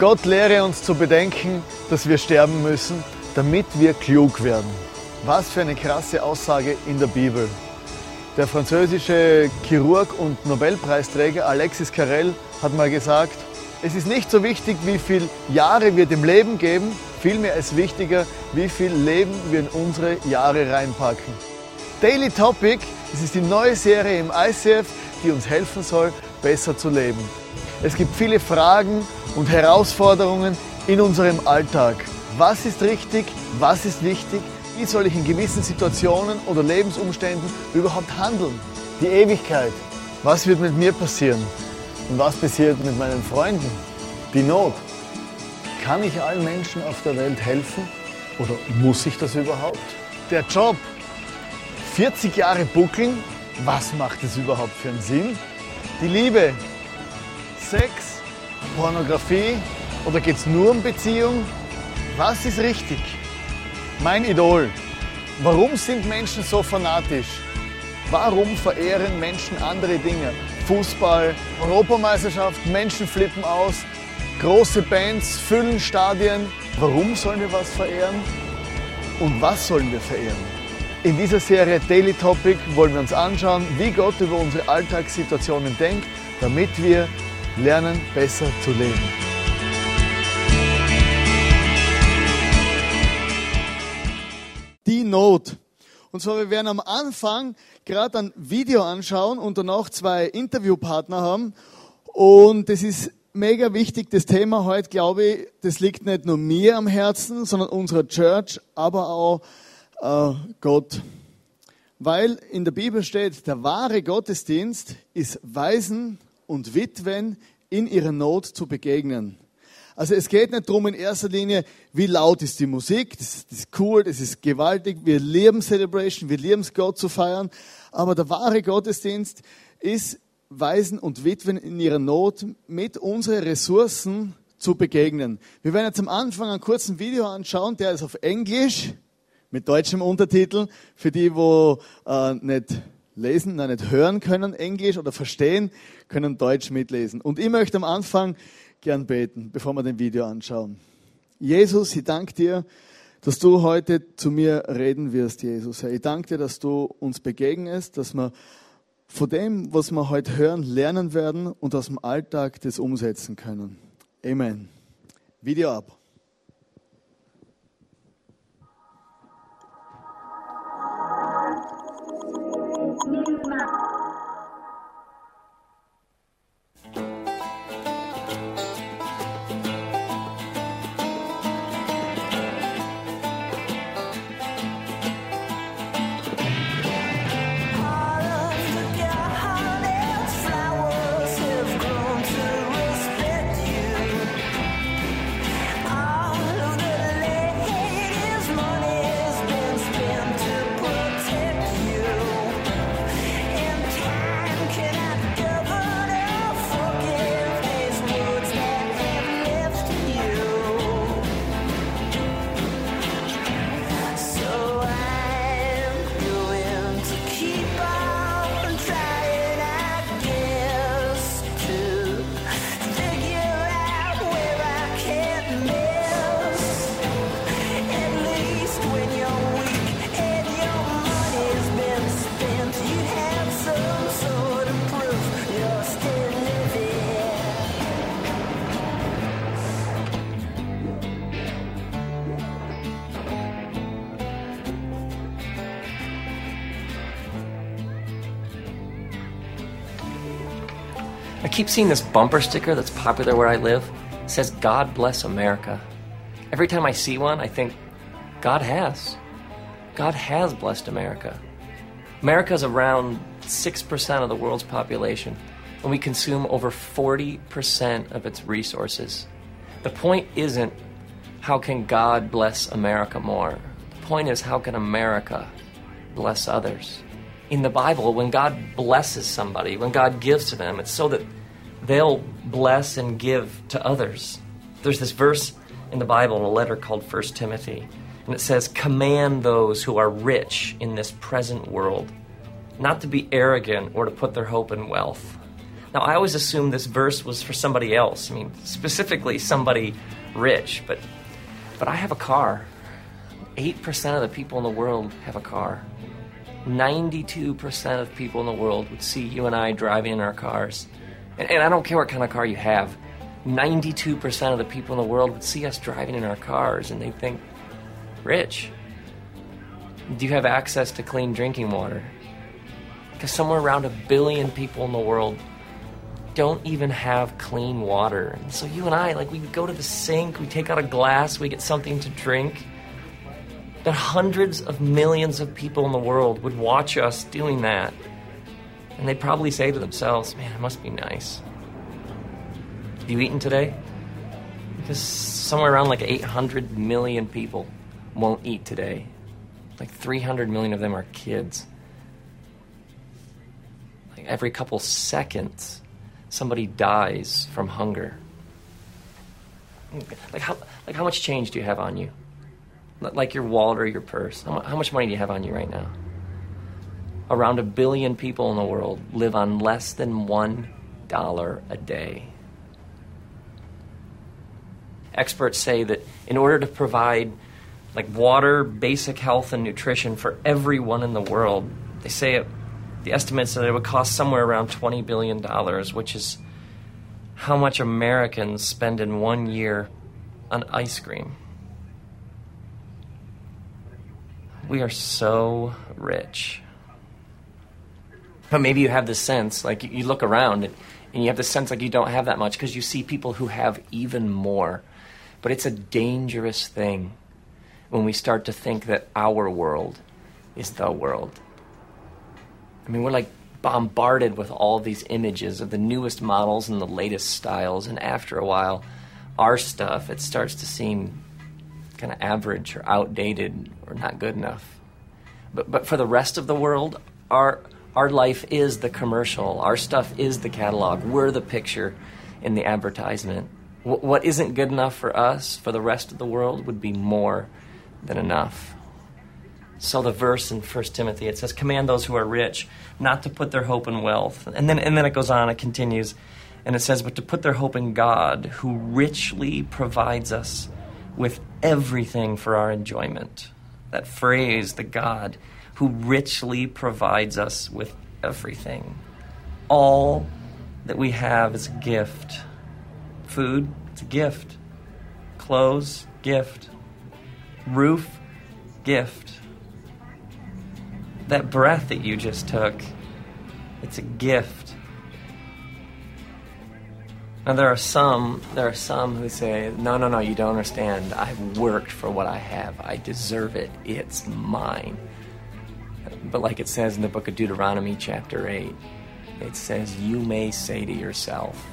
Gott lehre uns zu bedenken, dass wir sterben müssen, damit wir klug werden. Was für eine krasse Aussage in der Bibel. Der französische Chirurg und Nobelpreisträger Alexis Carrel hat mal gesagt, es ist nicht so wichtig, wie viele Jahre wir dem Leben geben, vielmehr ist wichtiger, wie viel Leben wir in unsere Jahre reinpacken. Daily Topic, das ist die neue Serie im ICF, die uns helfen soll, besser zu leben. Es gibt viele Fragen und Herausforderungen in unserem Alltag. Was ist richtig? Was ist wichtig? Wie soll ich in gewissen Situationen oder Lebensumständen überhaupt handeln? Die Ewigkeit. Was wird mit mir passieren? Und was passiert mit meinen Freunden? Die Not. Kann ich allen Menschen auf der Welt helfen? Oder muss ich das überhaupt? Der Job. 40 Jahre buckeln. Was macht es überhaupt für einen Sinn? Die Liebe. Sex. Pornografie oder geht es nur um Beziehung? Was ist richtig? Mein Idol. Warum sind Menschen so fanatisch? Warum verehren Menschen andere Dinge? Fußball, Europameisterschaft, Menschen flippen aus, große Bands füllen Stadien. Warum sollen wir was verehren? Und was sollen wir verehren? In dieser Serie Daily Topic wollen wir uns anschauen, wie Gott über unsere Alltagssituationen denkt, damit wir lernen, besser zu leben. Die Not. Und zwar, wir werden am Anfang gerade ein Video anschauen und danach zwei Interviewpartner haben. Und das ist mega wichtig, das Thema heute, glaube ich, das liegt nicht nur mir am Herzen, sondern unserer Church, aber auch äh, Gott. Weil in der Bibel steht, der wahre Gottesdienst ist Waisen und Witwen in ihrer Not zu begegnen. Also es geht nicht darum in erster Linie, wie laut ist die Musik, das, das, ist cool, das ist gewaltig, wir lieben Celebration, wir lieben es, Gott zu feiern, aber der wahre Gottesdienst ist Waisen und Witwen in ihrer Not mit unseren Ressourcen zu begegnen. Wir werden jetzt am Anfang einen kurzen Video anschauen, der ist auf Englisch, mit deutschem Untertitel, für die, wo äh, nicht lesen, nein, nicht hören können, Englisch oder verstehen, können Deutsch mitlesen. Und ich möchte am Anfang gern beten, bevor wir den Video anschauen. Jesus, ich danke dir, dass du heute zu mir reden wirst, Jesus. Ich danke dir, dass du uns begegnest, dass wir von dem, was wir heute hören, lernen werden und aus dem Alltag das umsetzen können. Amen. Video ab. Keep seeing this bumper sticker that's popular where I live. It says, God bless America. Every time I see one, I think, God has. God has blessed America. America is around 6% of the world's population, and we consume over 40% of its resources. The point isn't how can God bless America more? The point is how can America bless others? In the Bible, when God blesses somebody, when God gives to them, it's so that they'll bless and give to others. There's this verse in the Bible in a letter called 1 Timothy, and it says, Command those who are rich in this present world not to be arrogant or to put their hope in wealth, Now, I always assumed this verse was for somebody else. I mean, specifically somebody rich, but, but I have a car. 8% of the people in the world have a car. 92% of people in the world would see you and I driving in our cars. And, and I don't care what kind of car you have. 92% of the people in the world would see us driving in our cars and they'd think, Rich, do you have access to clean drinking water? Because somewhere around a billion people in the world don't even have clean water. And so you and I, like, we go to the sink, we take out a glass, we get something to drink. But hundreds of millions of people in the world would watch us doing that. And they'd probably say to themselves, man, it must be nice. Have you eaten today? Because somewhere around like 800 million people won't eat today. Like 300 million of them are kids. Like every couple seconds, somebody dies from hunger. Like how, like how much change do you have on you? Like your wallet or your purse. How, how much money do you have on you right now? Around a billion people in the world live on less than one dollar a day. Experts say that in order to provide like water, basic health, and nutrition for everyone in the world, they say it, the estimates that it would cost somewhere around $20 billion, which is how much Americans spend in one year on ice cream. We are so rich. But maybe you have this sense, like you look around and, and you have the sense like you don't have that much because you see people who have even more. But it's a dangerous thing when we start to think that our world is the world. I mean, we're like bombarded with all these images of the newest models and the latest styles, and after a while, our stuff, it starts to seem kind of average or outdated or not good enough. But, but for the rest of the world, our, our life is the commercial. Our stuff is the catalog. We're the picture in the advertisement. W- what isn't good enough for us, for the rest of the world, would be more than enough. So the verse in 1 Timothy, it says, Command those who are rich not to put their hope in wealth. And then, and then it goes on, it continues, and it says, But to put their hope in God, who richly provides us with everything for our enjoyment. That phrase, the God who richly provides us with everything. All that we have is a gift. Food, it's a gift. Clothes, gift. Roof, gift. That breath that you just took, it's a gift. Now there are some there are some who say, No, no, no, you don't understand. I've worked for what I have. I deserve it. It's mine. But like it says in the book of Deuteronomy chapter 8, it says, You may say to yourself,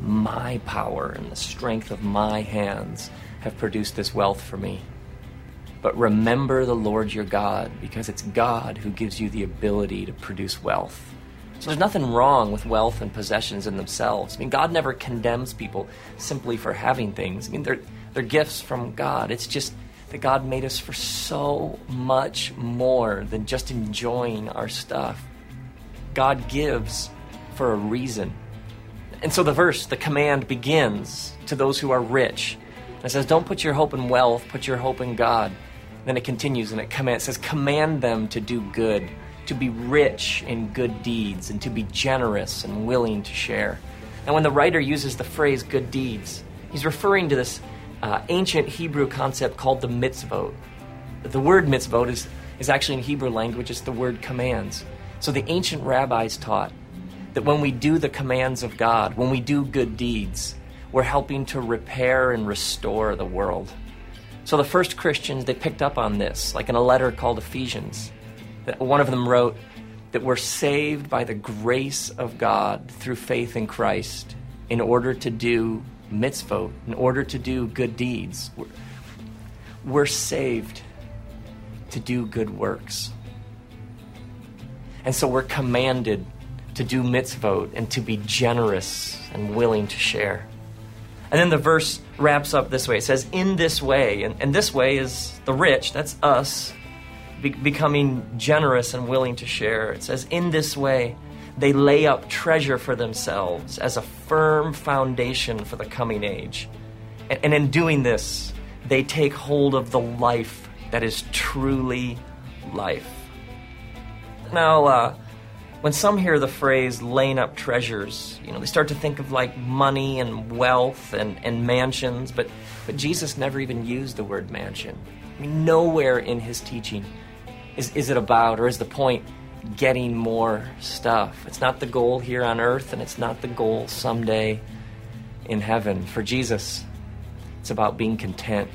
My power and the strength of my hands have produced this wealth for me. But remember the Lord your God, because it's God who gives you the ability to produce wealth. So there's nothing wrong with wealth and possessions in themselves. I mean, God never condemns people simply for having things. I mean, they're, they're gifts from God. It's just that God made us for so much more than just enjoying our stuff. God gives for a reason. And so the verse, the command begins to those who are rich. It says, Don't put your hope in wealth, put your hope in God. Then it continues and it commands, says, Command them to do good to be rich in good deeds and to be generous and willing to share. And when the writer uses the phrase good deeds, he's referring to this uh, ancient Hebrew concept called the mitzvot. The word mitzvot is, is actually in Hebrew language, it's the word commands. So the ancient rabbis taught that when we do the commands of God, when we do good deeds, we're helping to repair and restore the world. So the first Christians, they picked up on this, like in a letter called Ephesians. One of them wrote that we're saved by the grace of God through faith in Christ in order to do mitzvot, in order to do good deeds. We're, we're saved to do good works. And so we're commanded to do mitzvot and to be generous and willing to share. And then the verse wraps up this way it says, In this way, and, and this way is the rich, that's us, be- becoming generous and willing to share. It says, In this way, They lay up treasure for themselves as a firm foundation for the coming age. And, in doing this, they take hold of the life that is truly life. Now, uh, when some hear the phrase laying up treasures, you know, they start to think of like money and wealth and, and mansions, but, but Jesus never even used the word mansion. I mean, nowhere in his teaching is, is it about or is the point getting more stuff. It's not the goal here on earth, and it's not the goal someday in heaven. For Jesus, it's about being content.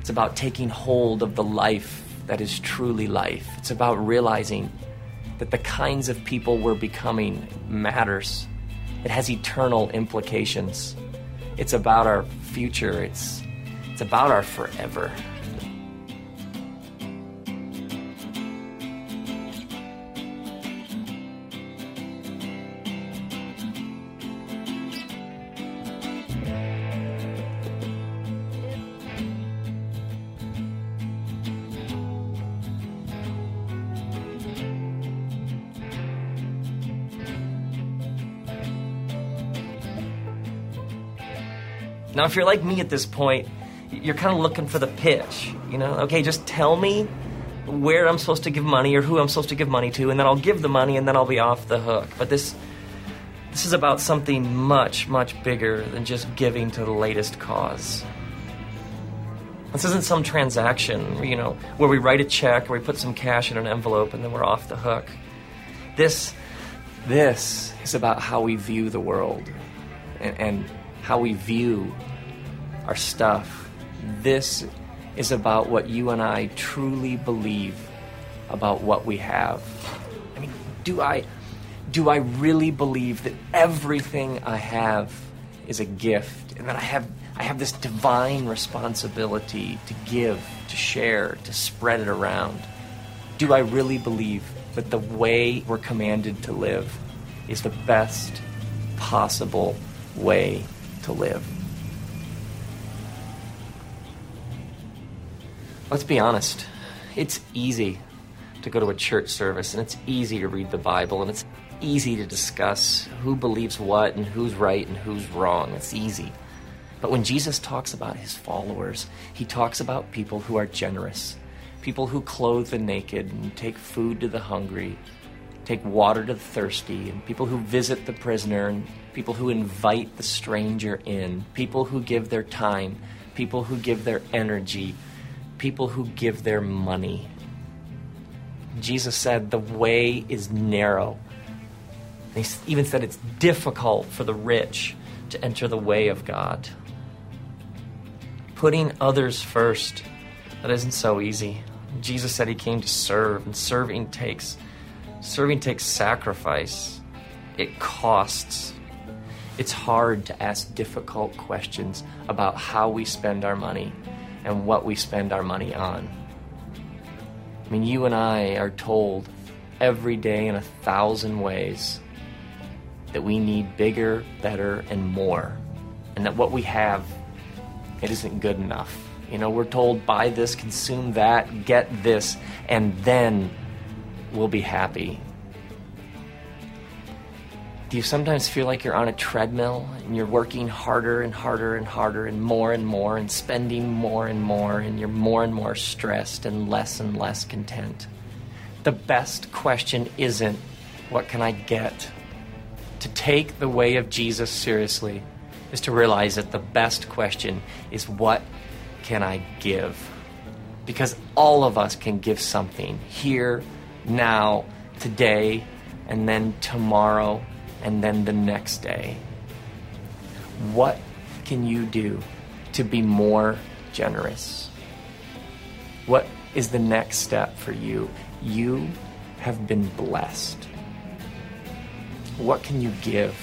It's about taking hold of the life that is truly life. It's about realizing that the kinds of people we're becoming matters. It has eternal implications. It's about our future. It's it's about our forever. Now, if you're like me at this point, you're kind of looking for the pitch. You know, okay, just tell me where I'm supposed to give money or who I'm supposed to give money to, and then I'll give the money, and then I'll be off the hook. But this, this is about something much, much bigger than just giving to the latest cause. This isn't some transaction, you know, where we write a check or we put some cash in an envelope and then we're off the hook. This, this is about how we view the world and, and how we view our stuff. This is about what you and I truly believe about what we have. I mean, do I do I really believe that everything I have is a gift and that I have I have this divine responsibility to give, to share, to spread it around? Do I really believe that the way we're commanded to live is the best possible way to live? Let's be honest. It's easy to go to a church service and it's easy to read the Bible and it's easy to discuss who believes what and who's right and who's wrong. It's easy. But when Jesus talks about his followers, he talks about people who are generous, people who clothe the naked and take food to the hungry, take water to the thirsty, and people who visit the prisoner, and people who invite the stranger in, people who give their time, people who give their energy, people who give their money. Jesus said the way is narrow. He even said it's difficult for the rich to enter the way of God. Putting others first, that isn't so easy. Jesus said he came to serve, and serving takes serving takes sacrifice. It costs. It's hard to ask difficult questions about how we spend our money and what we spend our money on. I mean, you and I are told every day in a thousand ways that we need bigger, better, and more. And that what we have, it isn't good enough. You know, we're told buy this, consume that, get this, and then we'll be happy. Do you sometimes feel like you're on a treadmill and you're working harder and harder and harder and more and more and spending more and more and you're more and more stressed and less and less content? The best question isn't, what can I get? To take the way of Jesus seriously is to realize that the best question is, what can I give? Because all of us can give something here, now, today, and then tomorrow and then the next day. What can you do to be more generous? What is the next step for you? You have been blessed. What can you give?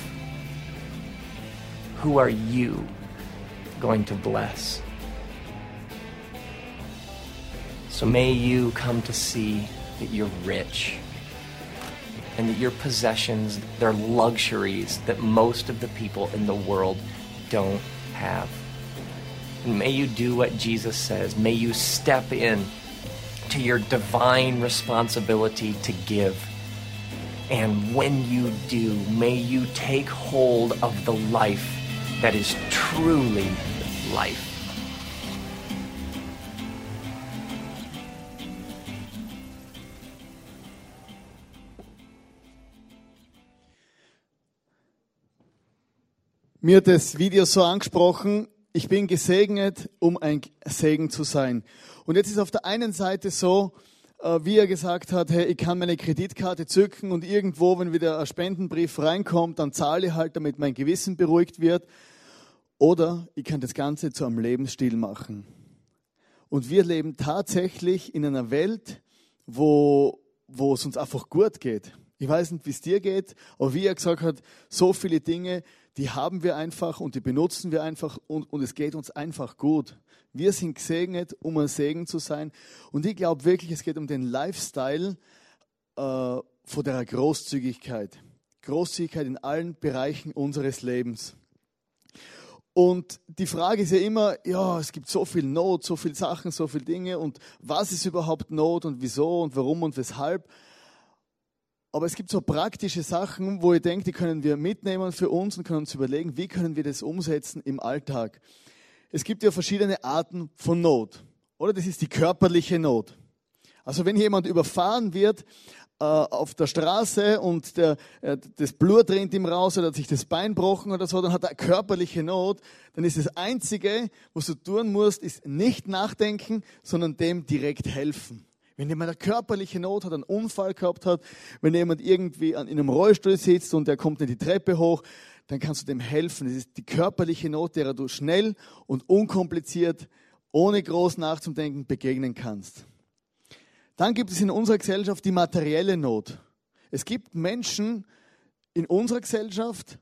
Who are you going to bless? So may you come to see that you're rich and that your possessions, they're luxuries that most of the people in the world don't have. And may you do what Jesus says. May you step in to your divine responsibility to give. And when you do, may you take hold of the life that is truly life. Mir das Video so angesprochen, ich bin gesegnet, um ein Segen zu sein. Und jetzt ist auf der einen Seite so, äh, wie er gesagt hat, hey, ich kann meine Kreditkarte zücken und irgendwo, wenn wieder ein Spendenbrief reinkommt, dann zahle ich halt, damit mein Gewissen beruhigt wird. Oder ich kann das Ganze zu einem Lebensstil machen. Und wir leben tatsächlich in einer Welt, wo, wo es uns einfach gut geht. Ich weiß nicht, wie es dir geht, aber wie er gesagt hat, so viele Dinge, die haben wir einfach und die benutzen wir einfach und, und es geht uns einfach gut. Wir sind gesegnet, um ein Segen zu sein. Und ich glaube wirklich, es geht um den Lifestyle äh, von der Großzügigkeit. Großzügigkeit in allen Bereichen unseres Lebens. Und die Frage ist ja immer, ja, es gibt so viel Not, so viele Sachen, so viele Dinge und was ist überhaupt Not und wieso und warum und weshalb. Aber es gibt so praktische Sachen, wo ich denke, die können wir mitnehmen für uns und können uns überlegen, wie können wir das umsetzen im Alltag. Es gibt ja verschiedene Arten von Not. Oder das ist die körperliche Not. Also wenn jemand überfahren wird äh, auf der Straße und der, äh, das Blut rennt ihm raus oder hat sich das Bein gebrochen oder so, dann hat er körperliche Not. Dann ist das Einzige, was du tun musst, ist nicht nachdenken, sondern dem direkt helfen. Wenn jemand eine körperliche Not hat, einen Unfall gehabt hat, wenn jemand irgendwie in einem Rollstuhl sitzt und der kommt in die Treppe hoch, dann kannst du dem helfen. Das ist die körperliche Not, der du schnell und unkompliziert, ohne groß nachzudenken, begegnen kannst. Dann gibt es in unserer Gesellschaft die materielle Not. Es gibt Menschen in unserer Gesellschaft,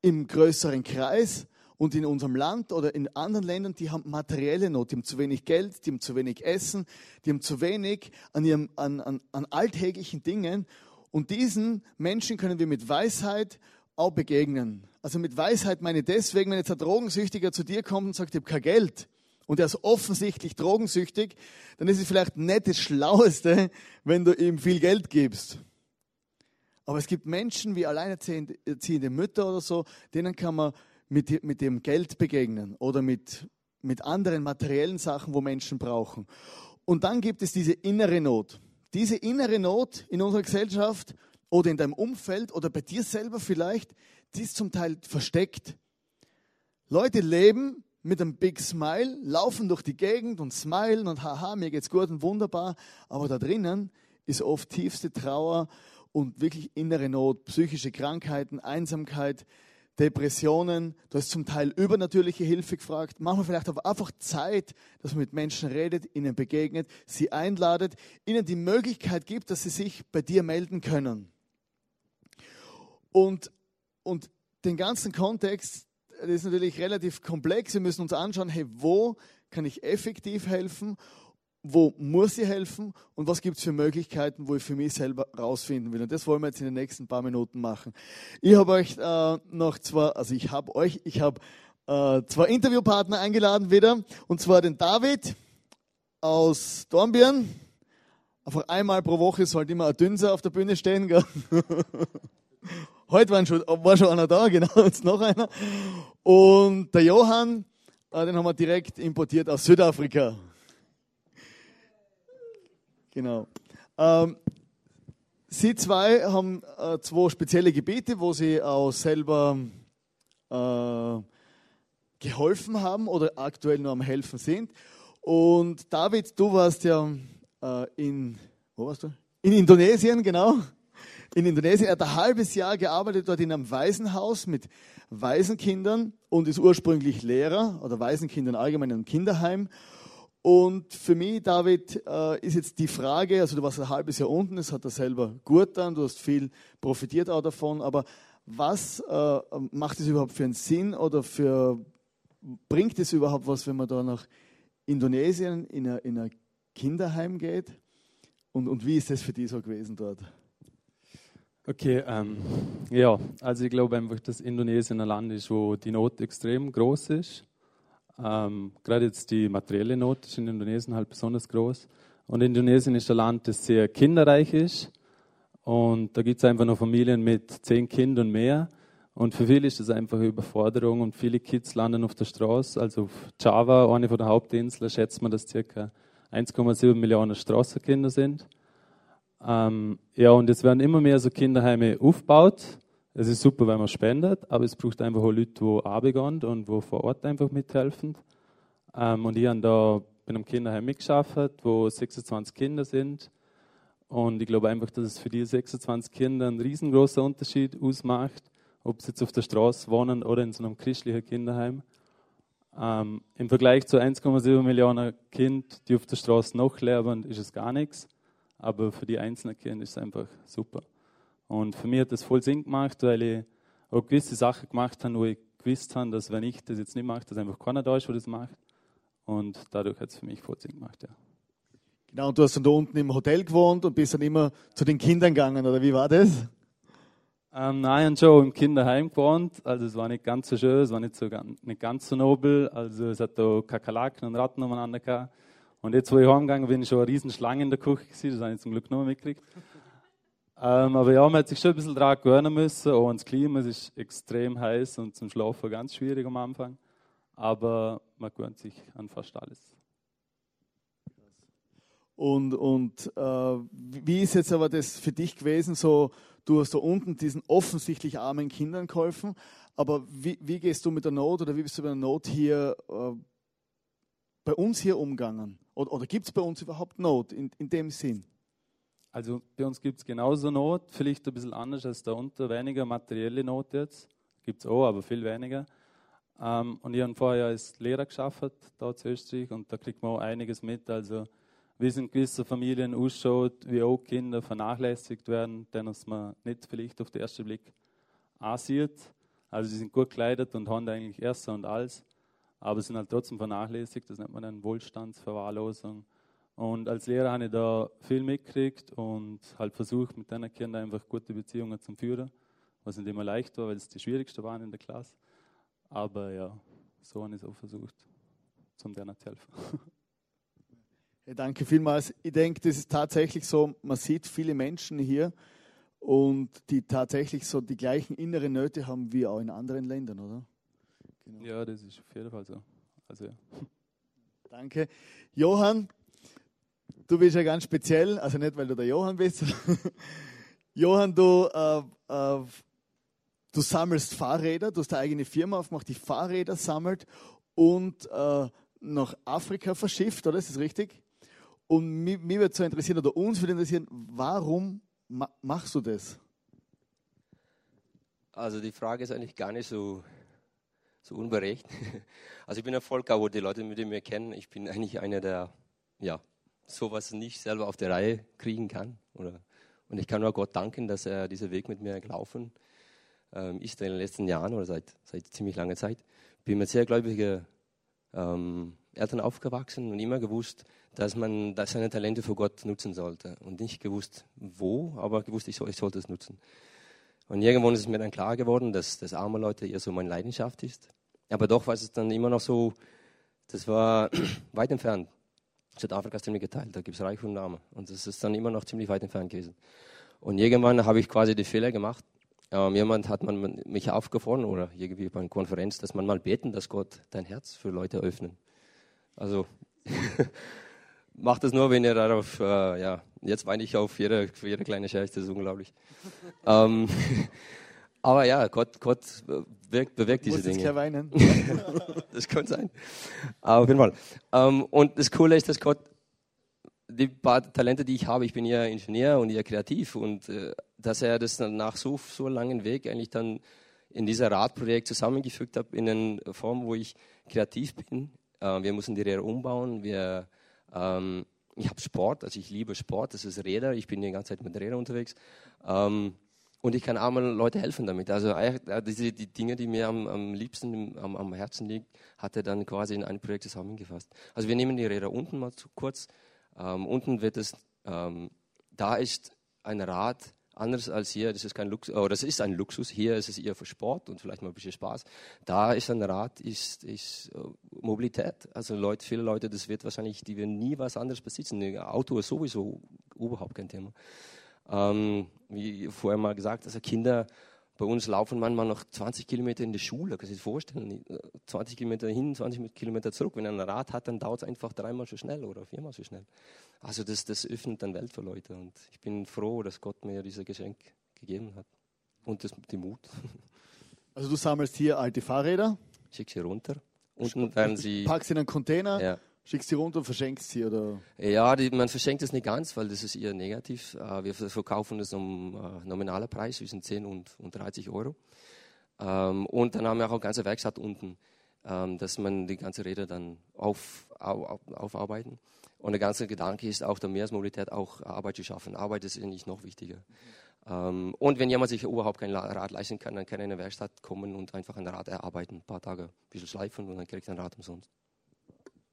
im größeren Kreis, und in unserem Land oder in anderen Ländern, die haben materielle Not, die haben zu wenig Geld, die haben zu wenig Essen, die haben zu wenig an, ihrem, an, an, an alltäglichen Dingen. Und diesen Menschen können wir mit Weisheit auch begegnen. Also mit Weisheit meine ich deswegen, wenn jetzt ein Drogensüchtiger zu dir kommt und sagt, ich habe kein Geld, und er ist offensichtlich drogensüchtig, dann ist es vielleicht nicht das Schlaueste, wenn du ihm viel Geld gibst. Aber es gibt Menschen wie alleinerziehende Mütter oder so, denen kann man mit, mit dem Geld begegnen oder mit, mit anderen materiellen Sachen, wo Menschen brauchen. Und dann gibt es diese innere Not. Diese innere Not in unserer Gesellschaft oder in deinem Umfeld oder bei dir selber vielleicht, die ist zum Teil versteckt. Leute leben mit einem Big Smile, laufen durch die Gegend und smilen und haha, mir geht's gut und wunderbar, aber da drinnen ist oft tiefste Trauer und wirklich innere Not, psychische Krankheiten, Einsamkeit, Depressionen, du hast zum Teil übernatürliche Hilfe gefragt, manchmal vielleicht aber einfach Zeit, dass man mit Menschen redet, ihnen begegnet, sie einladet, ihnen die Möglichkeit gibt, dass sie sich bei dir melden können. Und, und den ganzen Kontext, das ist natürlich relativ komplex. Wir müssen uns anschauen, hey, wo kann ich effektiv helfen wo muss ich helfen und was gibt es für Möglichkeiten, wo ich für mich selber rausfinden will. Und das wollen wir jetzt in den nächsten paar Minuten machen. Ich habe euch äh, noch zwei, also ich habe euch, ich habe äh, zwei Interviewpartner eingeladen wieder, und zwar den David aus Dornbirn. Einfach einmal pro Woche sollte immer ein Dünser auf der Bühne stehen. Gell? Heute waren schon, war schon einer da, genau, jetzt noch einer. Und der Johann, äh, den haben wir direkt importiert aus Südafrika. Genau. Ähm, Sie zwei haben äh, zwei spezielle Gebiete, wo Sie auch selber äh, geholfen haben oder aktuell nur am Helfen sind. Und David, du warst ja äh, in, wo warst du? In Indonesien, genau. In Indonesien. Er hat ein halbes Jahr gearbeitet dort in einem Waisenhaus mit Waisenkindern und ist ursprünglich Lehrer oder Waisenkindern allgemein in einem Kinderheim und für mich, David, äh, ist jetzt die Frage, also du warst ein halbes Jahr unten, das hat er selber gut dann, du hast viel profitiert auch davon, aber was äh, macht es überhaupt für einen Sinn oder für, bringt es überhaupt was, wenn man da nach Indonesien in ein, in ein Kinderheim geht? Und, und wie ist das für dich so gewesen dort? Okay, ähm, ja, also ich glaube einfach, dass Indonesien ein Land ist, wo die Not extrem groß ist ähm, Gerade jetzt die materielle Not ist in Indonesien halt besonders groß. Und Indonesien ist ein Land, das sehr kinderreich ist. Und da gibt es einfach noch Familien mit zehn Kindern mehr. Und für viele ist das einfach eine Überforderung und viele Kids landen auf der Straße. Also auf Java, eine von der Hauptinseln, schätzt man, dass ca. 1,7 Millionen Straßenkinder sind. Ähm, ja, und es werden immer mehr so Kinderheime aufgebaut. Es ist super, wenn man spendet, aber es braucht einfach auch Leute, die arbeiten und die vor Ort einfach mithelfen. Ähm, und ich habe da bei einem Kinderheim mitgeschafft, wo 26 Kinder sind. Und ich glaube einfach, dass es für diese 26 Kinder einen riesengroßen Unterschied ausmacht, ob sie jetzt auf der Straße wohnen oder in so einem christlichen Kinderheim. Ähm, Im Vergleich zu 1,7 Millionen Kindern, die auf der Straße noch leben, ist es gar nichts. Aber für die einzelnen Kinder ist es einfach super. Und für mich hat das voll Sinn gemacht, weil ich auch gewisse Sachen gemacht habe, wo ich gewusst habe, dass wenn ich das jetzt nicht mache, dass einfach keiner da ist, der das macht. Und dadurch hat es für mich voll Sinn gemacht, ja. Genau, und du hast dann da unten im Hotel gewohnt und bist dann immer zu den Kindern gegangen, oder wie war das? Ähm, nein, schon im Kinderheim gewohnt. Also es war nicht ganz so schön, es war nicht, so, nicht ganz so nobel. Also es hat da Kakerlaken und Ratten umeinander gehabt. Und jetzt, wo ich heimgegangen bin, schon eine riesen Schlange in der Küche gewesen. Das habe ich zum Glück noch mitgekriegt. Ähm, aber ja, man hat sich schon ein bisschen daran gewöhnen müssen. Und das Klima ist extrem heiß und zum Schlafen ganz schwierig am Anfang. Aber man gewöhnt sich an fast alles. Und, und äh, wie ist jetzt aber das für dich gewesen? So, du hast da unten diesen offensichtlich armen Kindern geholfen, aber wie, wie gehst du mit der Not oder wie bist du mit der Not hier äh, bei uns hier umgegangen? Oder, oder gibt es bei uns überhaupt Not in, in dem Sinn? Also bei uns gibt es genauso Not, vielleicht ein bisschen anders als da unten, weniger materielle Not jetzt. Gibt es auch, aber viel weniger. Ähm, und ich habe vorher als Lehrer geschafft, da zu Österreich, und da kriegt man auch einiges mit. Also wie es in gewissen Familien ausschaut, wie auch Kinder vernachlässigt werden, denen man nicht vielleicht auf den ersten Blick ansieht. Also sie sind gut gekleidet und haben eigentlich Erster und alles, aber sind halt trotzdem vernachlässigt. Das nennt man dann Wohlstandsverwahrlosung. Und als Lehrer habe ich da viel mitgekriegt und halt versucht, mit diesen Kindern einfach gute Beziehungen zu führen, was nicht immer leicht war, weil es die schwierigsten waren in der Klasse. Aber ja, so habe ich es auch versucht, zum denen zu helfen. Ja, danke vielmals. Ich denke, das ist tatsächlich so, man sieht viele Menschen hier und die tatsächlich so die gleichen inneren Nöte haben wie auch in anderen Ländern, oder? Genau. Ja, das ist auf jeden Fall so. Also, ja. Danke. Johann, du bist ja ganz speziell, also nicht, weil du der Johann bist. Johann, du, äh, äh, du sammelst Fahrräder, du hast eine eigene Firma aufgemacht, die Fahrräder sammelt und äh, nach Afrika verschifft, oder? Ist das richtig? Und mich, mich würde so interessieren, oder uns würde interessieren, warum ma machst du das? Also die Frage ist eigentlich gar nicht so, so unberecht. Also ich bin ein Volker, wo die Leute mit mir kennen. Ich bin eigentlich einer, der ja, sowas nicht selber auf der Reihe kriegen kann. Oder, und ich kann nur Gott danken, dass er diesen Weg mit mir gelaufen ähm, ist in den letzten Jahren oder seit, seit ziemlich langer Zeit. Bin mit sehr gläubigen ähm, Eltern aufgewachsen und immer gewusst, dass man dass seine Talente für Gott nutzen sollte. Und nicht gewusst, wo, aber gewusst, ich, soll, ich sollte es nutzen. Und irgendwann ist es mir dann klar geworden, dass das arme Leute eher so meine Leidenschaft ist. Aber doch war es dann immer noch so, das war weit entfernt. Südafrika ist ziemlich geteilt, da gibt es Reich und Arme. Und das ist dann immer noch ziemlich weit entfernt gewesen. Und irgendwann habe ich quasi die Fehler gemacht. Ähm, jemand hat man mich aufgefordert oder irgendwie bei einer Konferenz, dass man mal beten, dass Gott dein Herz für Leute öffnet. Also macht das nur, wenn ihr darauf, äh, ja, jetzt weine ich auf jede, jede kleine Scherz, das ist unglaublich. ähm, aber ja, Gott, Gott wirkt, bewirkt diese Dinge. Jetzt weinen. das könnte sein. Aber auf jeden Fall. Ähm, und das Coole ist, dass Gott die paar Talente, die ich habe, ich bin ja Ingenieur und ja kreativ und äh, dass er das nach so, so langen Weg eigentlich dann in dieser Radprojekt zusammengefügt hat, in einer Form, wo ich kreativ bin. Äh, wir müssen die Räder umbauen, wir ähm, ich habe Sport, also ich liebe Sport, das ist Räder, ich bin die ganze Zeit mit Rädern unterwegs. Ähm, und ich kann armen Leute helfen damit. Also äh, diese die Dinge, die mir am, am liebsten am, am, Herzen liegen, hat er dann quasi in ein Projekt zusammengefasst. Also wir nehmen die Räder unten mal zu kurz. Ähm, unten wird es, ähm, da ist ein Rad Anders als hier, das ist kein Luxus, oh, das ist ein Luxus. Hier ist es eher für Sport und vielleicht mal ein bisschen Spaß. Da ist ein Rad, ist, ist uh, Mobilität. Also Leute, viele Leute, das wird wahrscheinlich, die werden nie was anderes besitzen. Ein Auto ist sowieso überhaupt kein Thema. Ähm, wie vorher mal gesagt, also Kinder bei uns laufen manchmal noch 20 Kilometer in die Schule, kannst du dir das vorstellen? 20 Kilometer hin, 20 Kilometer zurück. Wenn er ein Rad hat, dann dauert es einfach dreimal so schnell oder viermal so schnell. Also das, das öffnet dann Welt für Leute und ich bin froh, dass Gott mir dieses Geschenk gegeben hat und das, die Mut. Also du sammelst hier alte Fahrräder, Schick sie runter. Unten werden sie. packst sie in einen Container, Ja, schickst sie runter und verschenkst sie oder ja die, man verschenkt es nicht ganz, weil das ist eher negativ. Äh, Wir verkaufen es um äh, nominaler Preis zwischen 10 und, und 30 Euro. Ähm, und dann haben wir auch eine ganze Werkstatt unten, ähm, dass man die ganze Räder dann auf, au, auf, aufarbeiten. Und der ganze Gedanke ist auch der Meeresmobilität auch Arbeit zu schaffen. Arbeit ist eigentlich noch wichtiger. Ähm, und wenn jemand sich überhaupt kein Rad leisten kann, dann kann er in eine Werkstatt kommen und einfach ein Rad erarbeiten, ein paar Tage ein bisschen schleifen und dann kriegt er ein Rad umsonst.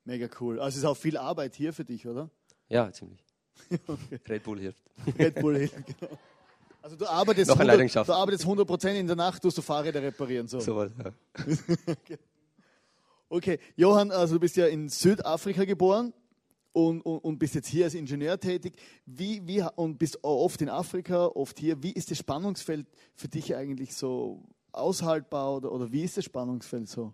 Mega cool. Also es ist auch viel Arbeit hier für dich, oder? Ja, ziemlich. Red Bull hilft. Red Bull Hill, genau. Also du arbeitest, Noch eine 100, Leidenschaft. du arbeitest 100% in der Nacht, tust du Fahrräder reparieren. So. Sowas, ja. Okay, Johann, also du bist ja in Südafrika geboren und, und, und bist jetzt hier als Ingenieur tätig. Wie, wie, und bist oft in Afrika, oft hier. Wie ist das Spannungsfeld für dich eigentlich so aushaltbar oder, oder wie ist das Spannungsfeld so?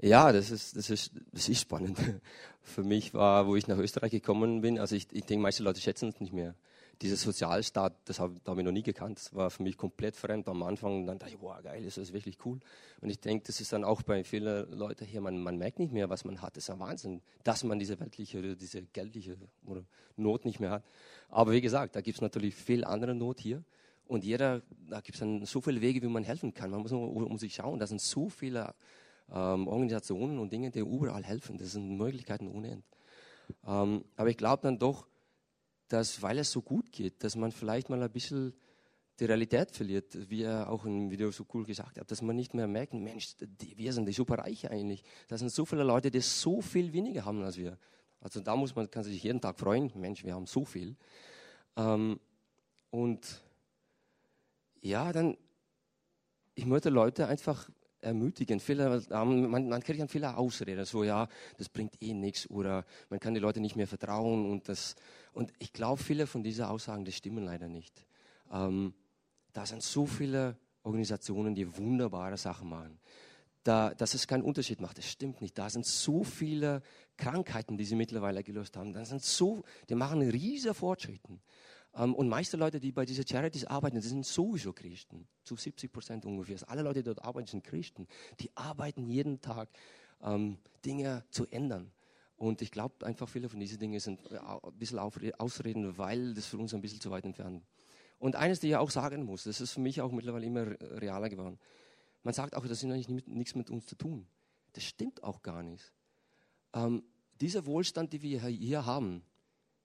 Ja, das ist, das, ist, das ist spannend. Für mich war, wo ich nach Österreich gekommen bin, also ich, ich denke, meiste Leute schätzen es nicht mehr. Dieser Sozialstaat, das habe hab ich noch nie gekannt. Das war für mich komplett fremd am Anfang. Dann dachte ich, wow, geil, das ist wirklich cool. Und ich denke, das ist dann auch bei vielen Leuten hier, man, man merkt nicht mehr, was man hat. Das ist ein Wahnsinn, dass man diese weltliche oder diese geldliche oder Not nicht mehr hat. Aber wie gesagt, da gibt es natürlich viel andere Not hier. Und jeder, da gibt es dann so viele Wege, wie man helfen kann. Man muss nur um sich schauen. Da sind so viele ähm, Organisationen und Dinge, die überall helfen. Das sind Möglichkeiten ohne Ende. Ähm, aber ich glaube dann doch, dass, weil es so gut geht, dass man vielleicht mal ein bisschen die Realität verliert, wie er auch im Video so cool gesagt hat, dass man nicht mehr merkt, Mensch, die, wir sind die Superreiche eigentlich. Da sind so viele Leute, die so viel weniger haben als wir. Also da muss man, kann sich jeden Tag freuen, Mensch, wir haben so viel. Ähm, und ja, dann, ich möchte Leute einfach ermutigen. Haben- man, man kriegt dann viele Ausreden, so ja, das bringt eh nichts oder man kann die Leute nicht mehr vertrauen und das. Und ich glaube, viele von diesen Aussagen, die stimmen leider nicht. Ähm, da sind so viele Organisationen, die wunderbare Sachen machen. Da, dass es keinen Unterschied macht, das stimmt nicht. Da sind so viele Krankheiten, die sie mittlerweile gelöst haben. Da sind so, die machen riesige Fortschritte. Ähm, und meiste Leute, die bei diesen Charities arbeiten, sind sowieso Christen. Zu 70 Prozent ungefähr. Also alle Leute, die dort arbeiten, sind Christen. Die arbeiten jeden Tag, ähm, Dinge zu ändern. Und ich glaube einfach, viele von diesen Dingen sind äh, ein bisschen Ausreden, weil das für uns ein bisschen zu weit entfernt. Und eines, die ich auch sagen muss, das ist für mich auch mittlerweile immer re- realer geworden. Man sagt auch, das hat eigentlich nichts mit uns zu tun. Das stimmt auch gar nicht. Ähm, dieser Wohlstand, den wir hier haben,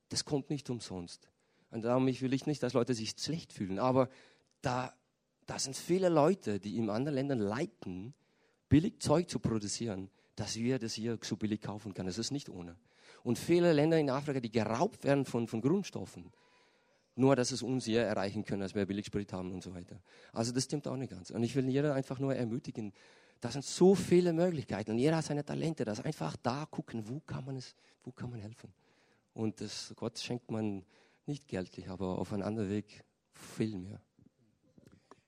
das kommt nicht umsonst. Und darum will ich nicht, dass Leute sich schlecht fühlen. Aber da, da sind viele Leute, die in anderen Ländern leiten, billig Zeug zu produzieren, dass wir das hier so billig kaufen können. Das ist nicht ohne. Und viele Länder in Afrika, die geraubt werden von, von Grundstoffen, nur dass es uns hier erreichen können, dass wir Billigsprit haben und so weiter. Also das stimmt auch nicht ganz. Und ich will jeder einfach nur ermutigen, da sind so viele Möglichkeiten und jeder hat seine Talente, dass einfach da gucken, wo kann man es, wo kann man helfen. Und das Gott schenkt man nicht geldlich, aber auf einem anderen Weg viel mehr.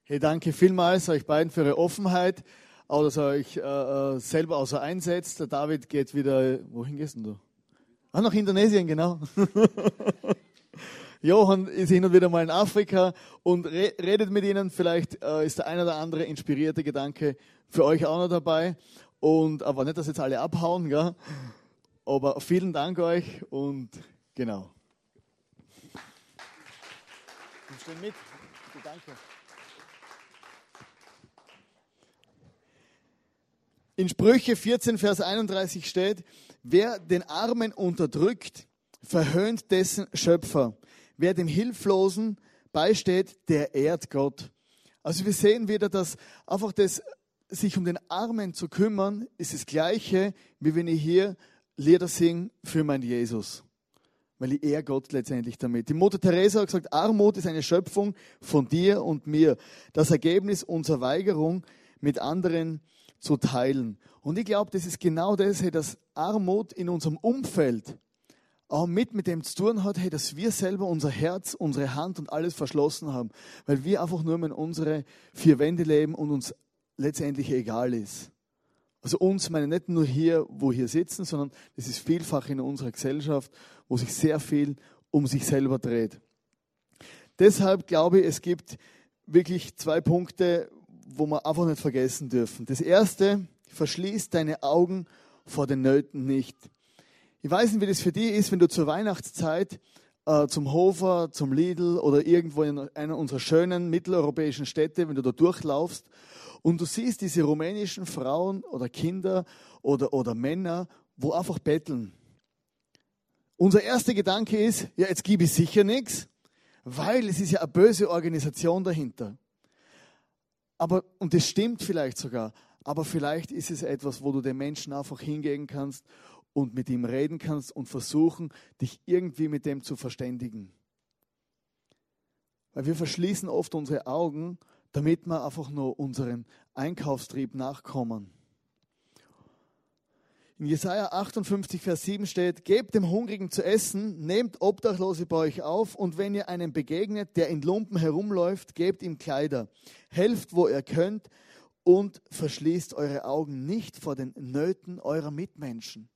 Hey, danke vielmals euch beiden für eure Offenheit, auch dass ihr euch äh, äh, selber außer einsetzt. Der David geht wieder, wohin gehst denn du? Ah, nach Indonesien, genau. Johann ist hin und wieder mal in Afrika und re redet mit ihnen. Vielleicht äh, ist der ein oder andere inspirierte Gedanke für euch auch noch dabei. Und aber nicht, dass jetzt alle abhauen, gell? Aber vielen Dank euch und genau. Stehen mit. Danke. In Sprüche 14, Vers 31 steht, wer den Armen unterdrückt, verhöhnt dessen Schöpfer. Wer dem Hilflosen beisteht, der ehrt Gott. Also wir sehen wieder, dass einfach das, sich um den Armen zu kümmern, ist das Gleiche, wie wenn ich hier Lieder singe für meinen Jesus. Weil ich ehr Gott letztendlich damit. Die Mutter Teresa hat gesagt, Armut ist eine Schöpfung von dir und mir. Das Ergebnis unserer Weigerung, mit anderen zu teilen. Und ich glaube, das ist genau das, hey, dass Armut in unserem Umfeld auch mit mit dem zu tun hat, hey, dass wir selber unser Herz, unsere Hand und alles verschlossen haben, weil wir einfach nur in unsere vier Wände leben und uns letztendlich egal ist. Also uns meine nicht nur hier, wo hier sitzen, sondern das ist vielfach in unserer Gesellschaft, wo sich sehr viel um sich selber dreht. Deshalb glaube ich, es gibt wirklich zwei Punkte, wo wir einfach nicht vergessen dürfen. Das erste, verschließ deine Augen vor den Nöten nicht. Ich weiß nicht, wie das für dich ist, wenn du zur Weihnachtszeit äh, zum Hofer, zum Lidl oder irgendwo in einer unserer schönen mitteleuropäischen Städte, wenn du da durchlaufst und du siehst diese rumänischen Frauen oder Kinder oder, oder Männer, wo einfach betteln. Unser erster Gedanke ist, ja, jetzt gebe ich sicher nichts, weil es ist ja eine böse Organisation dahinter. Aber, und das stimmt vielleicht sogar, aber vielleicht ist es etwas, wo du den Menschen einfach hingehen kannst und mit ihm reden kannst und versuchen, dich irgendwie mit dem zu verständigen. Weil wir verschließen oft unsere Augen, damit wir einfach nur unseren Einkaufstrieb nachkommen. In Jesaja 58, Vers 7 steht: Gebt dem Hungrigen zu essen, nehmt Obdachlose bei euch auf, und wenn ihr einem begegnet, der in Lumpen herumläuft, gebt ihm Kleider. Helft, wo ihr könnt, und verschließt eure Augen nicht vor den Nöten eurer Mitmenschen.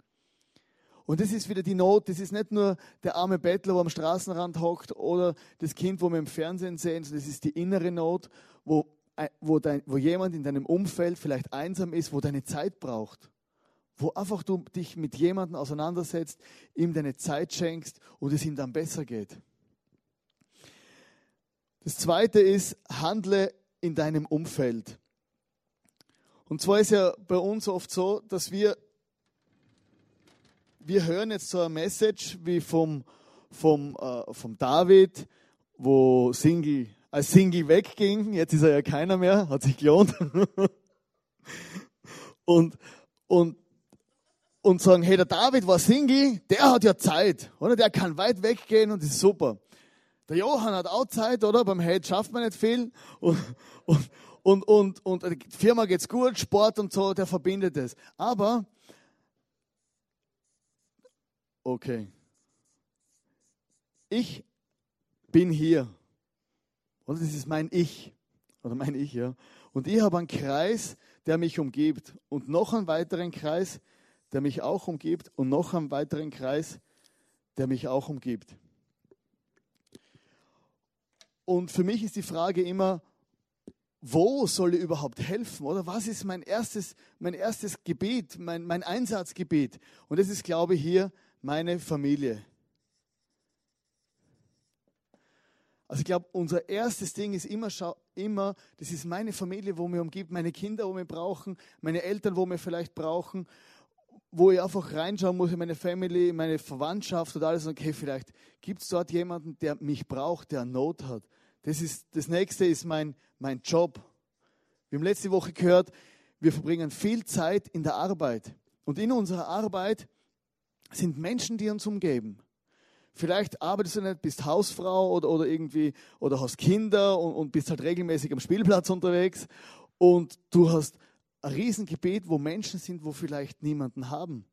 Und das ist wieder die Not, das ist nicht nur der arme Bettler, wo am Straßenrand hockt oder das Kind, wo wir im Fernsehen sehen, sondern das ist die innere Not, wo, äh, wo, dein, wo jemand in deinem Umfeld vielleicht einsam ist, wo deine Zeit braucht. Wo einfach du dich mit jemandem auseinandersetzt, ihm deine Zeit schenkst und es ihm dann besser geht. Das zweite ist, handle in deinem Umfeld. Und zwar ist ja bei uns oft so, dass wir wir hören jetzt so eine Message wie vom, vom, äh, vom David, wo Single, als Single wegging. Jetzt ist er ja keiner mehr, hat sich gelohnt. und, und, und sagen, hey, der David war Single, der hat ja Zeit, oder? Der kann weit weggehen und ist super. Der Johann hat auch Zeit, oder? Beim Head schafft man nicht viel. Und, und, und, und, und die Firma geht's gut, Sport und so, der verbindet es. Aber okay, ich bin hier. Oder das ist mein Ich. Oder mein Ich, ja. Und ich habe einen Kreis, der mich umgibt. Und noch einen weiteren Kreis, der mich auch umgibt. Und noch einen weiteren Kreis, der mich auch umgibt. Und für mich ist die Frage immer, wo soll ich überhaupt helfen? Oder was ist mein erstes, mein erstes Gebiet, mein, mein Einsatzgebiet? Und das ist, glaube ich, hier meine Familie. Also ich glaube, unser erstes Ding ist immer, immer, das ist meine Familie, wo mir umgibt, meine Kinder, wo wir brauchen, meine Eltern, wo wir vielleicht brauchen, wo ich einfach reinschauen muss in meine Family, in meine Verwandtschaft und alles. Okay, vielleicht gibt es dort jemanden, der mich braucht, der Not hat. Das, ist, das nächste ist mein, mein Job. Wir haben letzte Woche gehört, wir verbringen viel Zeit in der Arbeit. Und in unserer Arbeit sind Menschen, die uns umgeben. Vielleicht arbeitest du nicht, bist Hausfrau oder, oder irgendwie oder hast Kinder und, und bist halt regelmäßig am Spielplatz unterwegs und du hast ein Riesengebiet, wo Menschen sind, wo vielleicht niemanden haben.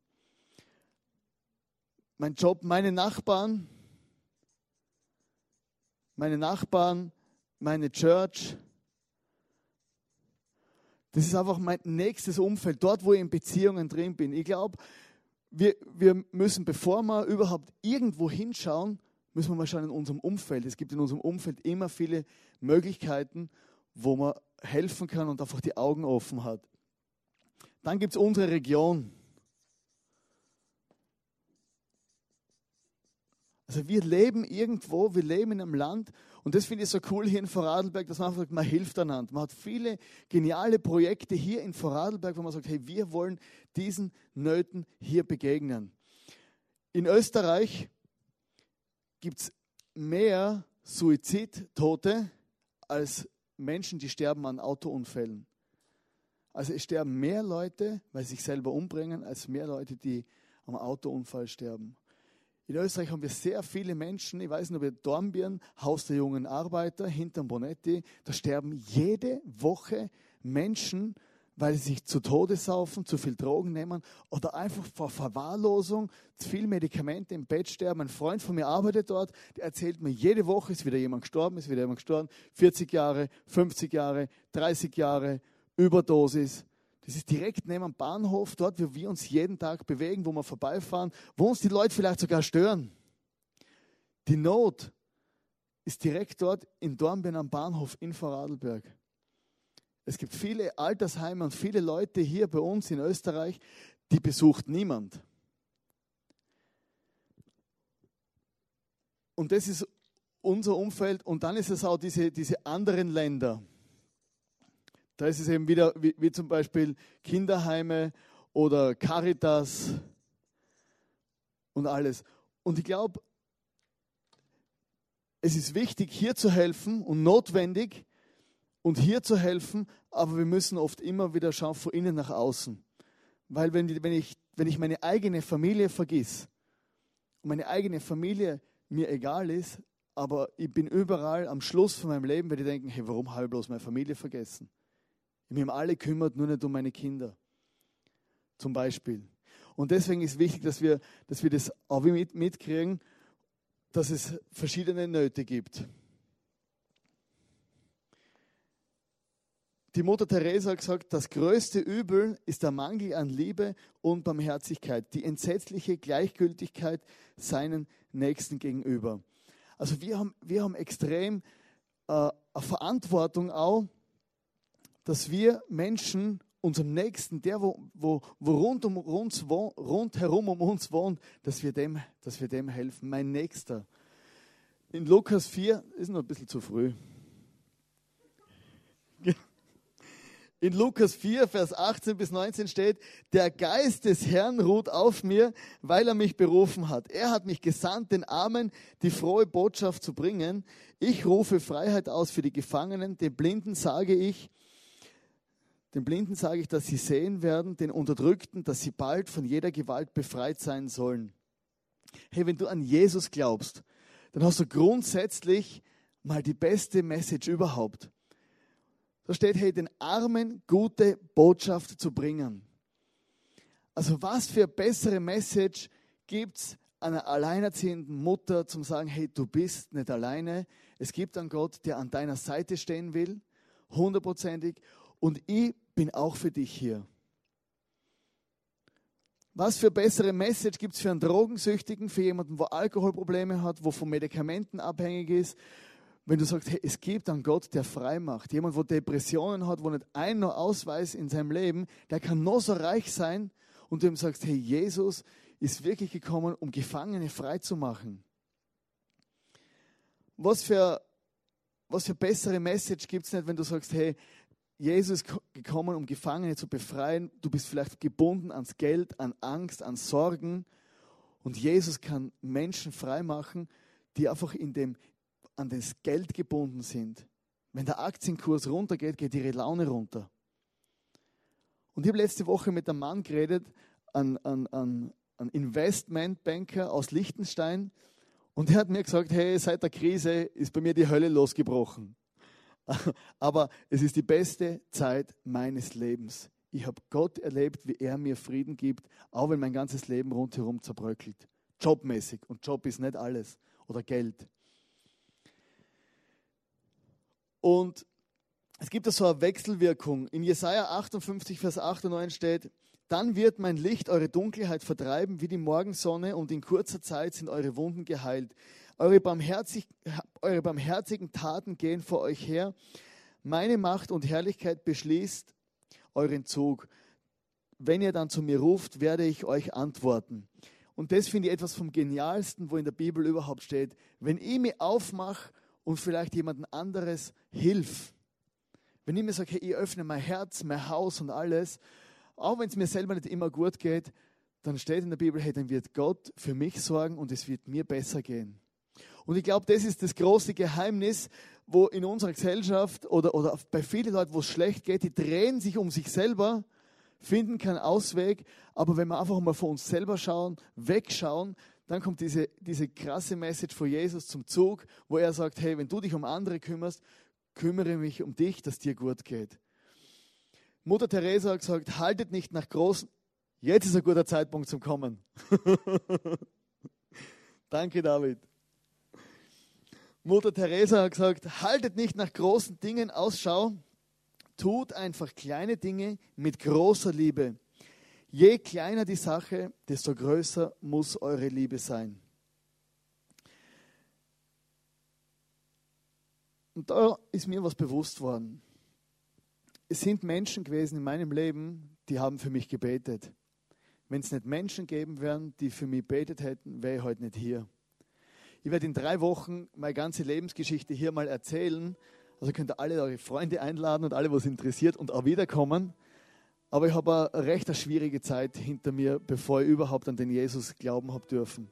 Mein Job, meine Nachbarn, meine Nachbarn, meine Church. Das ist einfach mein nächstes Umfeld, dort, wo ich in Beziehungen drin bin. Ich glaube, wir, wir müssen, bevor wir überhaupt irgendwo hinschauen, müssen wir mal schauen in unserem Umfeld. Es gibt in unserem Umfeld immer viele Möglichkeiten, wo man helfen kann und einfach die Augen offen hat. Dann gibt es unsere Region. Also wir leben irgendwo, wir leben in einem Land und das finde ich so cool hier in Vorarlberg, dass man einfach sagt, man hilft einander. Man hat viele geniale Projekte hier in Vorarlberg, wo man sagt, hey, wir wollen diesen Nöten hier begegnen. In Österreich gibt es mehr Suizidtote als Menschen, die sterben an Autounfällen. Also es sterben mehr Leute, weil sie sich selber umbringen, als mehr Leute, die am Autounfall sterben. In Österreich haben wir sehr viele Menschen, ich weiß nicht, ob ihr Dornbirn, Haus der jungen Arbeiter, hinterm Bonetti, da sterben jede Woche Menschen weil sie sich zu Tode saufen, zu viel Drogen nehmen oder einfach vor Verwahrlosung, zu viel Medikamente im Bett sterben. Ein Freund von mir arbeitet dort, der erzählt mir, jede Woche ist wieder jemand gestorben, ist wieder jemand gestorben. 40 Jahre, 50 Jahre, 30 Jahre, Überdosis. Das ist direkt neben dem Bahnhof, dort, wo wir uns jeden Tag bewegen, wo wir vorbeifahren, wo uns die Leute vielleicht sogar stören. Die Not ist direkt dort in Dornbirn am Bahnhof in Vorarlberg. Es gibt viele Altersheime und viele Leute hier bei uns in Österreich, die besucht niemand. Und das ist unser Umfeld. Und dann ist es auch diese, diese anderen Länder. Da ist es eben wieder, wie, wie zum Beispiel Kinderheime oder Caritas und alles. Und ich glaube, es ist wichtig, hier zu helfen und notwendig, und hier zu helfen, aber wir müssen oft immer wieder schauen, von innen nach außen. Weil wenn, wenn, ich, wenn ich meine eigene Familie vergiss und meine eigene Familie mir egal ist, aber ich bin überall am Schluss von meinem Leben, werde ich denken, hey, warum habe ich bloß meine Familie vergessen? Ich um alle kümmert, nur nicht um meine Kinder. Zum Beispiel. Und deswegen ist wichtig, dass wir, dass wir das auch mit, mitkriegen, dass es verschiedene Nöte gibt. Die Mutter Teresa hat gesagt, das größte Übel ist der Mangel an Liebe und Barmherzigkeit, die entsetzliche Gleichgültigkeit seinen Nächsten gegenüber. Also wir haben, wir haben extrem äh, eine Verantwortung auch, dass wir Menschen, unserem Nächsten, der, wo, wo, wo rund um uns wohnt, rundherum um uns wohnt, dass wir, dem, dass wir dem helfen. Mein Nächster. In Lukas 4 ist noch ein bisschen zu früh. In Lukas 4, Vers 18 bis 19 steht, der Geist des Herrn ruht auf mir, weil er mich berufen hat. Er hat mich gesandt, den Armen die frohe Botschaft zu bringen. Ich rufe Freiheit aus für die Gefangenen. Den Blinden sage ich, den Blinden sage ich, dass sie sehen werden, den Unterdrückten, dass sie bald von jeder Gewalt befreit sein sollen. Hey, wenn du an Jesus glaubst, dann hast du grundsätzlich mal die beste Message überhaupt. Da steht, hey, den Armen gute Botschaft zu bringen. Also was für bessere Message gibt es einer alleinerziehenden Mutter zum sagen, hey, du bist nicht alleine. Es gibt einen Gott, der an deiner Seite stehen will, hundertprozentig. Und ich bin auch für dich hier. Was für bessere Message gibt es für einen Drogensüchtigen, für jemanden, wo Alkoholprobleme hat, wo von Medikamenten abhängig ist, wenn du sagst, hey, es gibt einen Gott, der frei macht, jemand, wo Depressionen hat, wo nicht ein noch Ausweis in seinem Leben, der kann noch so reich sein und du ihm sagst, hey, Jesus ist wirklich gekommen, um Gefangene frei zu machen. Was für, was für bessere Message gibt es nicht, wenn du sagst, hey, Jesus gekommen, um Gefangene zu befreien. Du bist vielleicht gebunden ans Geld, an Angst, an Sorgen. Und Jesus kann Menschen frei machen, die einfach in dem, an das Geld gebunden sind. Wenn der Aktienkurs runtergeht, geht ihre Laune runter. Und ich habe letzte Woche mit einem Mann geredet, ein, ein, ein, ein Investmentbanker aus Liechtenstein, und er hat mir gesagt, hey, seit der Krise ist bei mir die Hölle losgebrochen. Aber es ist die beste Zeit meines Lebens. Ich habe Gott erlebt, wie er mir Frieden gibt, auch wenn mein ganzes Leben rundherum zerbröckelt. Jobmäßig. Und Job ist nicht alles. Oder Geld. Und es gibt da so eine Wechselwirkung. In Jesaja 58, Vers 8 und 9 steht, dann wird mein Licht eure Dunkelheit vertreiben wie die Morgensonne und in kurzer Zeit sind eure Wunden geheilt. Eure, barmherzig, eure barmherzigen Taten gehen vor euch her. Meine Macht und Herrlichkeit beschließt euren Zug. Wenn ihr dann zu mir ruft, werde ich euch antworten. Und das finde ich etwas vom Genialsten, wo in der Bibel überhaupt steht. Wenn ich mich aufmache und vielleicht jemandem anderes hilf. Wenn ich mir sage, hey, ich öffne mein Herz, mein Haus und alles, auch wenn es mir selber nicht immer gut geht, dann steht in der Bibel, hey, dann wird Gott für mich sorgen und es wird mir besser gehen. Und ich glaube, das ist das große Geheimnis, wo in unserer Gesellschaft oder, oder bei vielen Leuten, wo es schlecht geht, die drehen sich um sich selber, finden keinen Ausweg. Aber wenn wir einfach mal vor uns selber schauen, wegschauen, dann kommt diese, diese krasse Message von Jesus zum Zug, wo er sagt, hey, wenn du dich um andere kümmerst, kümmere mich um dich, dass dir gut geht. Mutter Teresa hat gesagt, haltet nicht nach großen. Jetzt ist ein guter Zeitpunkt zum Kommen. Danke, David. Mutter Teresa hat gesagt, haltet nicht nach großen Dingen Ausschau, tut einfach kleine Dinge mit großer Liebe. Je kleiner die Sache, desto größer muss eure Liebe sein. Und da ist mir was bewusst worden. Es sind Menschen gewesen in meinem Leben, die haben für mich gebetet. Wenn es nicht Menschen geben wären, die für mich betet hätten, wäre ich heute nicht hier. Ich werde in drei Wochen meine ganze Lebensgeschichte hier mal erzählen. Also könnt ihr alle eure Freunde einladen und alle, was interessiert und auch wiederkommen. Aber ich habe eine recht schwierige Zeit hinter mir, bevor ich überhaupt an den Jesus glauben habe dürfen.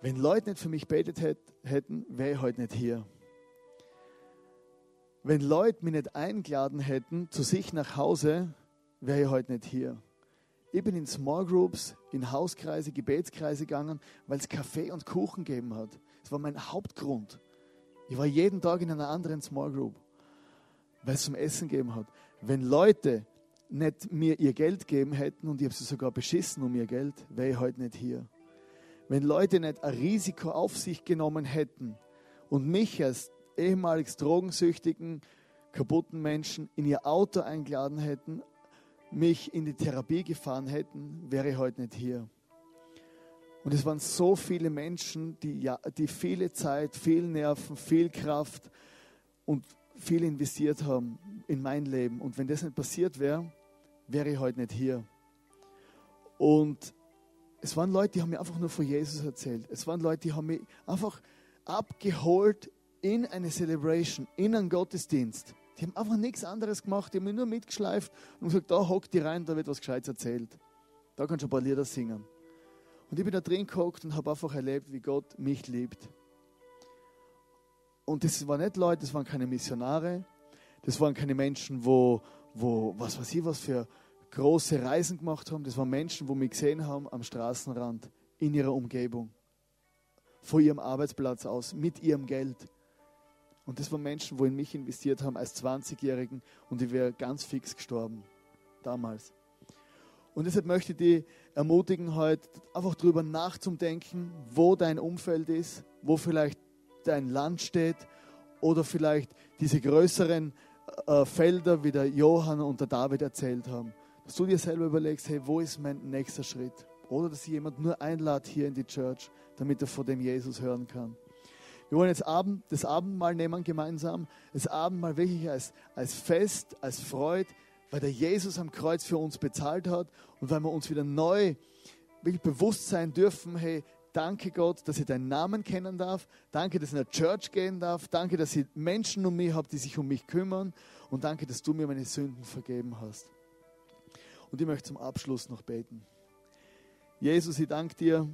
Wenn Leute nicht für mich betet hätten, wäre ich heute nicht hier. Wenn Leute mich nicht eingeladen hätten zu sich nach Hause, wäre ich heute nicht hier. Ich bin in Small Groups, in Hauskreise, Gebetskreise gegangen, weil es Kaffee und Kuchen gegeben hat. Das war mein Hauptgrund. Ich war jeden Tag in einer anderen Small Group, weil es zum Essen gegeben hat. Wenn Leute nicht mir ihr Geld geben hätten und ich habe sie sogar beschissen um ihr Geld, wäre ich heute nicht hier. Wenn Leute nicht ein Risiko auf sich genommen hätten und mich als ehemals drogensüchtigen, kaputten Menschen in ihr Auto eingeladen hätten, mich in die Therapie gefahren hätten, wäre ich heute nicht hier. Und es waren so viele Menschen, die, ja, die viele Zeit, viel Nerven, viel Kraft und viel investiert haben in mein Leben. Und wenn das nicht passiert wäre, wäre ich heute nicht hier. Und es waren Leute, die haben mir einfach nur von Jesus erzählt. Es waren Leute, die haben mich einfach abgeholt in eine Celebration, in einen Gottesdienst. Die haben einfach nichts anderes gemacht, die haben mich nur mitgeschleift und gesagt, da hockt die rein, da wird was Gescheites erzählt. Da kannst du ein paar Lieder singen. Und ich bin da drin gehockt und habe einfach erlebt, wie Gott mich liebt. Und das waren nicht Leute, das waren keine Missionare, das waren keine Menschen, wo, wo was weiß ich, was für große Reisen gemacht haben. Das waren Menschen, wo mich gesehen haben am Straßenrand, in ihrer Umgebung, von ihrem Arbeitsplatz aus, mit ihrem Geld. Und das waren Menschen, wo in mich investiert haben als 20-Jährigen und ich wäre ganz fix gestorben. Damals. Und deshalb möchte ich dich ermutigen, heute einfach darüber nachzudenken, wo dein Umfeld ist, wo vielleicht dein Land steht oder vielleicht diese größeren äh, Felder, wie der Johann und der David erzählt haben. Dass du dir selber überlegst, hey, wo ist mein nächster Schritt? Oder dass jemand nur einladet hier in die Church, damit er vor dem Jesus hören kann. Wir wollen jetzt Abend, das Abendmahl nehmen gemeinsam. Das Abendmahl wirklich als, als Fest, als Freude, weil der Jesus am Kreuz für uns bezahlt hat und weil wir uns wieder neu bewusst sein dürfen, hey, danke Gott, dass ich deinen Namen kennen darf. Danke, dass ich in der Church gehen darf. Danke, dass ich Menschen um mich habe, die sich um mich kümmern. Und danke, dass du mir meine Sünden vergeben hast. Und ich möchte zum Abschluss noch beten. Jesus, ich danke dir,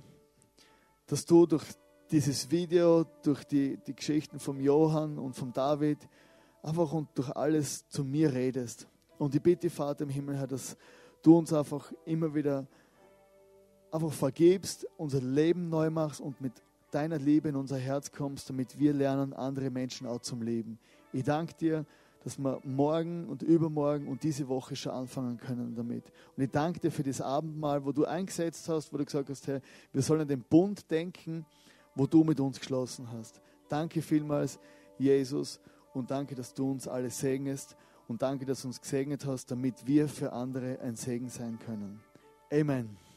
dass du durch dieses Video, durch die, die Geschichten vom Johann und vom David, einfach und durch alles zu mir redest. Und ich bitte, Vater im Himmel, Herr, dass du uns einfach immer wieder einfach vergibst, unser Leben neu machst und mit deiner Liebe in unser Herz kommst, damit wir lernen, andere Menschen auch zum Leben. Ich danke dir, dass wir morgen und übermorgen und diese Woche schon anfangen können damit. Und ich danke dir für das Abendmahl, wo du eingesetzt hast, wo du gesagt hast, Herr, wir sollen an den Bund denken, wo du mit uns geschlossen hast. Danke vielmals, Jesus, und danke, dass du uns alle segnest und danke, dass du uns gesegnet hast, damit wir für andere ein Segen sein können. Amen.